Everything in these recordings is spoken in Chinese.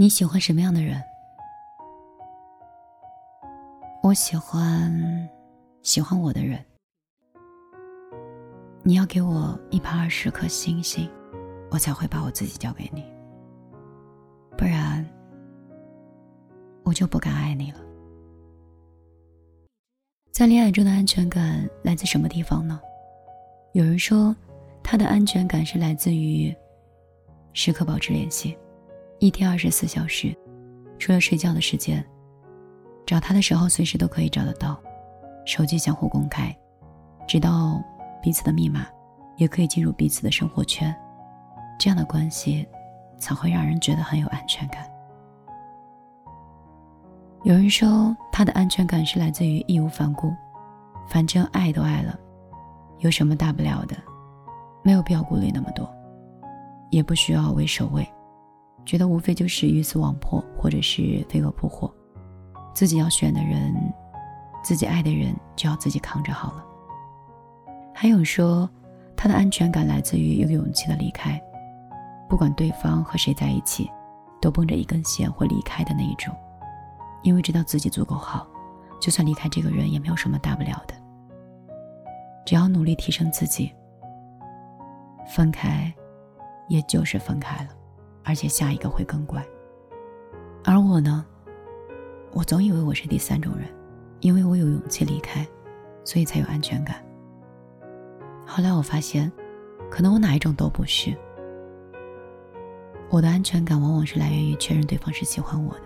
你喜欢什么样的人？我喜欢喜欢我的人。你要给我一百二十颗星星，我才会把我自己交给你。不然，我就不敢爱你了。在恋爱中的安全感来自什么地方呢？有人说，他的安全感是来自于时刻保持联系，一天二十四小时，除了睡觉的时间，找他的时候随时都可以找得到，手机相互公开，知道彼此的密码，也可以进入彼此的生活圈，这样的关系才会让人觉得很有安全感。有人说，他的安全感是来自于义无反顾，反正爱都爱了。有什么大不了的？没有必要顾虑那么多，也不需要为首畏，觉得无非就是鱼死网破，或者是飞蛾扑火。自己要选的人，自己爱的人，就要自己扛着好了。还有说，他的安全感来自于有勇气的离开，不管对方和谁在一起，都绷着一根弦会离开的那一种，因为知道自己足够好，就算离开这个人也没有什么大不了的。只要努力提升自己，分开，也就是分开了，而且下一个会更乖。而我呢，我总以为我是第三种人，因为我有勇气离开，所以才有安全感。后来我发现，可能我哪一种都不是。我的安全感往往是来源于确认对方是喜欢我的，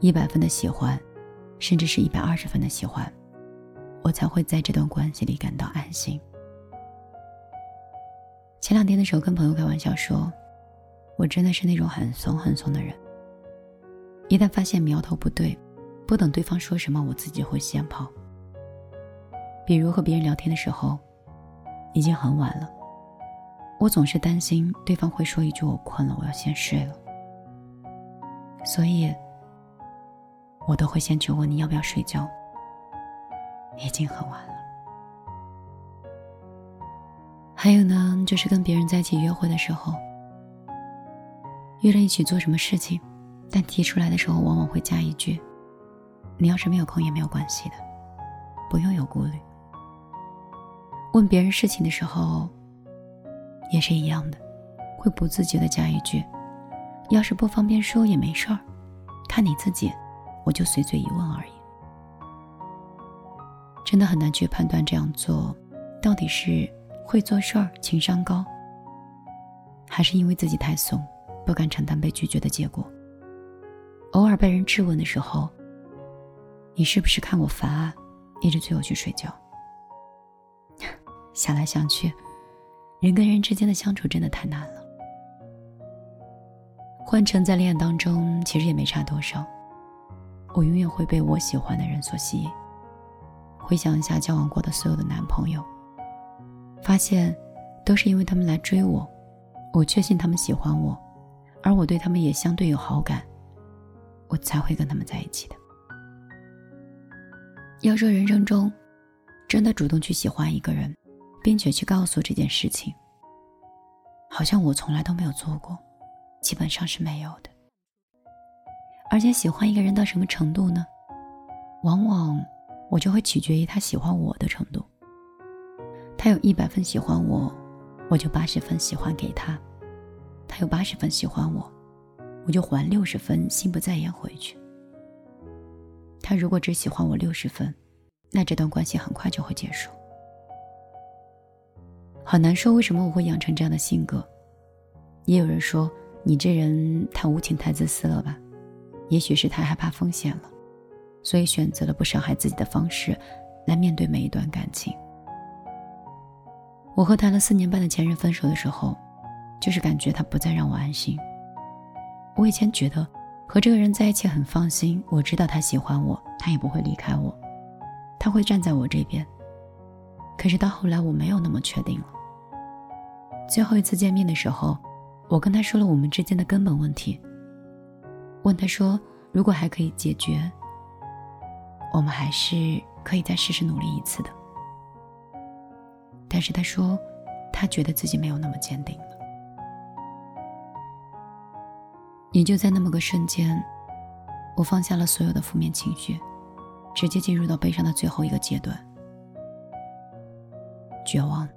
一百分的喜欢，甚至是一百二十分的喜欢。我才会在这段关系里感到安心。前两天的时候跟朋友开玩笑说，我真的是那种很怂很怂的人。一旦发现苗头不对，不等对方说什么，我自己会先跑。比如和别人聊天的时候，已经很晚了，我总是担心对方会说一句“我困了，我要先睡了”，所以，我都会先去问你要不要睡觉。已经很晚了。还有呢，就是跟别人在一起约会的时候，约着一起做什么事情，但提出来的时候，往往会加一句：“你要是没有空也没有关系的，不用有顾虑。”问别人事情的时候，也是一样的，会不自觉的加一句：“要是不方便说也没事儿，看你自己，我就随嘴一问而已。”真的很难去判断这样做，到底是会做事儿、情商高，还是因为自己太怂，不敢承担被拒绝的结果。偶尔被人质问的时候，你是不是看我烦啊？一直催我去睡觉。想来想去，人跟人之间的相处真的太难了。换成在恋爱当中，其实也没差多少。我永远会被我喜欢的人所吸引。回想一下交往过的所有的男朋友，发现都是因为他们来追我，我确信他们喜欢我，而我对他们也相对有好感，我才会跟他们在一起的。要说人生中真的主动去喜欢一个人，并且去告诉这件事情，好像我从来都没有做过，基本上是没有的。而且喜欢一个人到什么程度呢？往往。我就会取决于他喜欢我的程度。他有一百分喜欢我，我就八十分喜欢给他；他有八十分喜欢我，我就还六十分心不在焉回去。他如果只喜欢我六十分，那这段关系很快就会结束。很难说为什么我会养成这样的性格。也有人说你这人太无情、太自私了吧？也许是太害怕风险了。所以选择了不伤害自己的方式，来面对每一段感情。我和谈了四年半的前任分手的时候，就是感觉他不再让我安心。我以前觉得和这个人在一起很放心，我知道他喜欢我，他也不会离开我，他会站在我这边。可是到后来我没有那么确定了。最后一次见面的时候，我跟他说了我们之间的根本问题，问他说如果还可以解决。我们还是可以再试试努力一次的，但是他说，他觉得自己没有那么坚定了。也就在那么个瞬间，我放下了所有的负面情绪，直接进入到悲伤的最后一个阶段——绝望。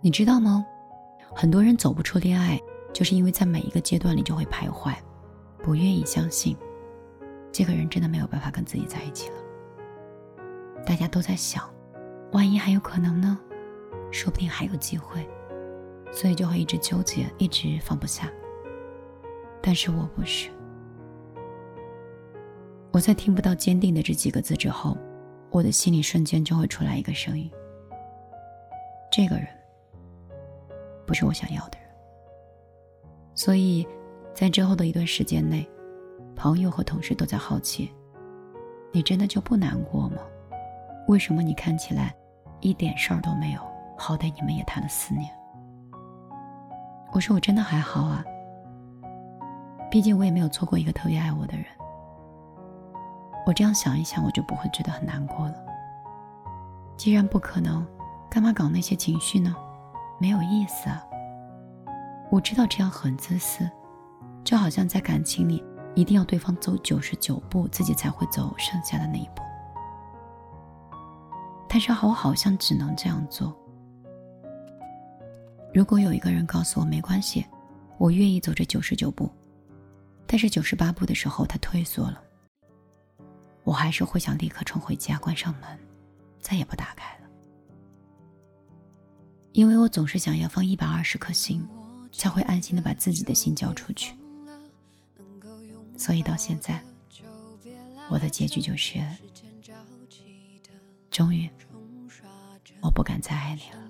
你知道吗？很多人走不出恋爱，就是因为在每一个阶段里就会徘徊，不愿意相信，这个人真的没有办法跟自己在一起了。大家都在想，万一还有可能呢？说不定还有机会，所以就会一直纠结，一直放不下。但是我不是。我在听不到“坚定”的这几个字之后，我的心里瞬间就会出来一个声音：这个人不是我想要的人。所以，在之后的一段时间内，朋友和同事都在好奇：你真的就不难过吗？为什么你看起来一点事儿都没有？好歹你们也谈了四年。我说我真的还好啊，毕竟我也没有错过一个特别爱我的人。我这样想一想，我就不会觉得很难过了。既然不可能，干嘛搞那些情绪呢？没有意思啊。我知道这样很自私，就好像在感情里一定要对方走九十九步，自己才会走剩下的那一步。但是我好像只能这样做。如果有一个人告诉我没关系，我愿意走这九十九步，但是九十八步的时候他退缩了，我还是会想立刻冲回家，关上门，再也不打开了。因为我总是想要放一百二十颗心，才会安心的把自己的心交出去。所以到现在，我的结局就是。终于，我不敢再爱你了。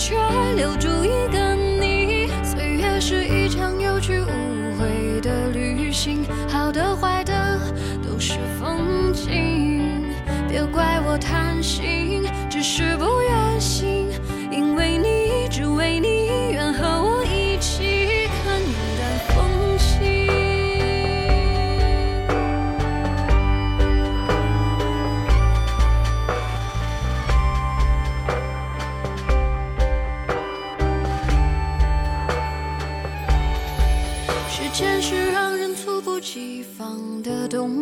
却留住一个你。岁月是一场有去无回的旅行，好的坏的都是风景，别怪我贪心，只是不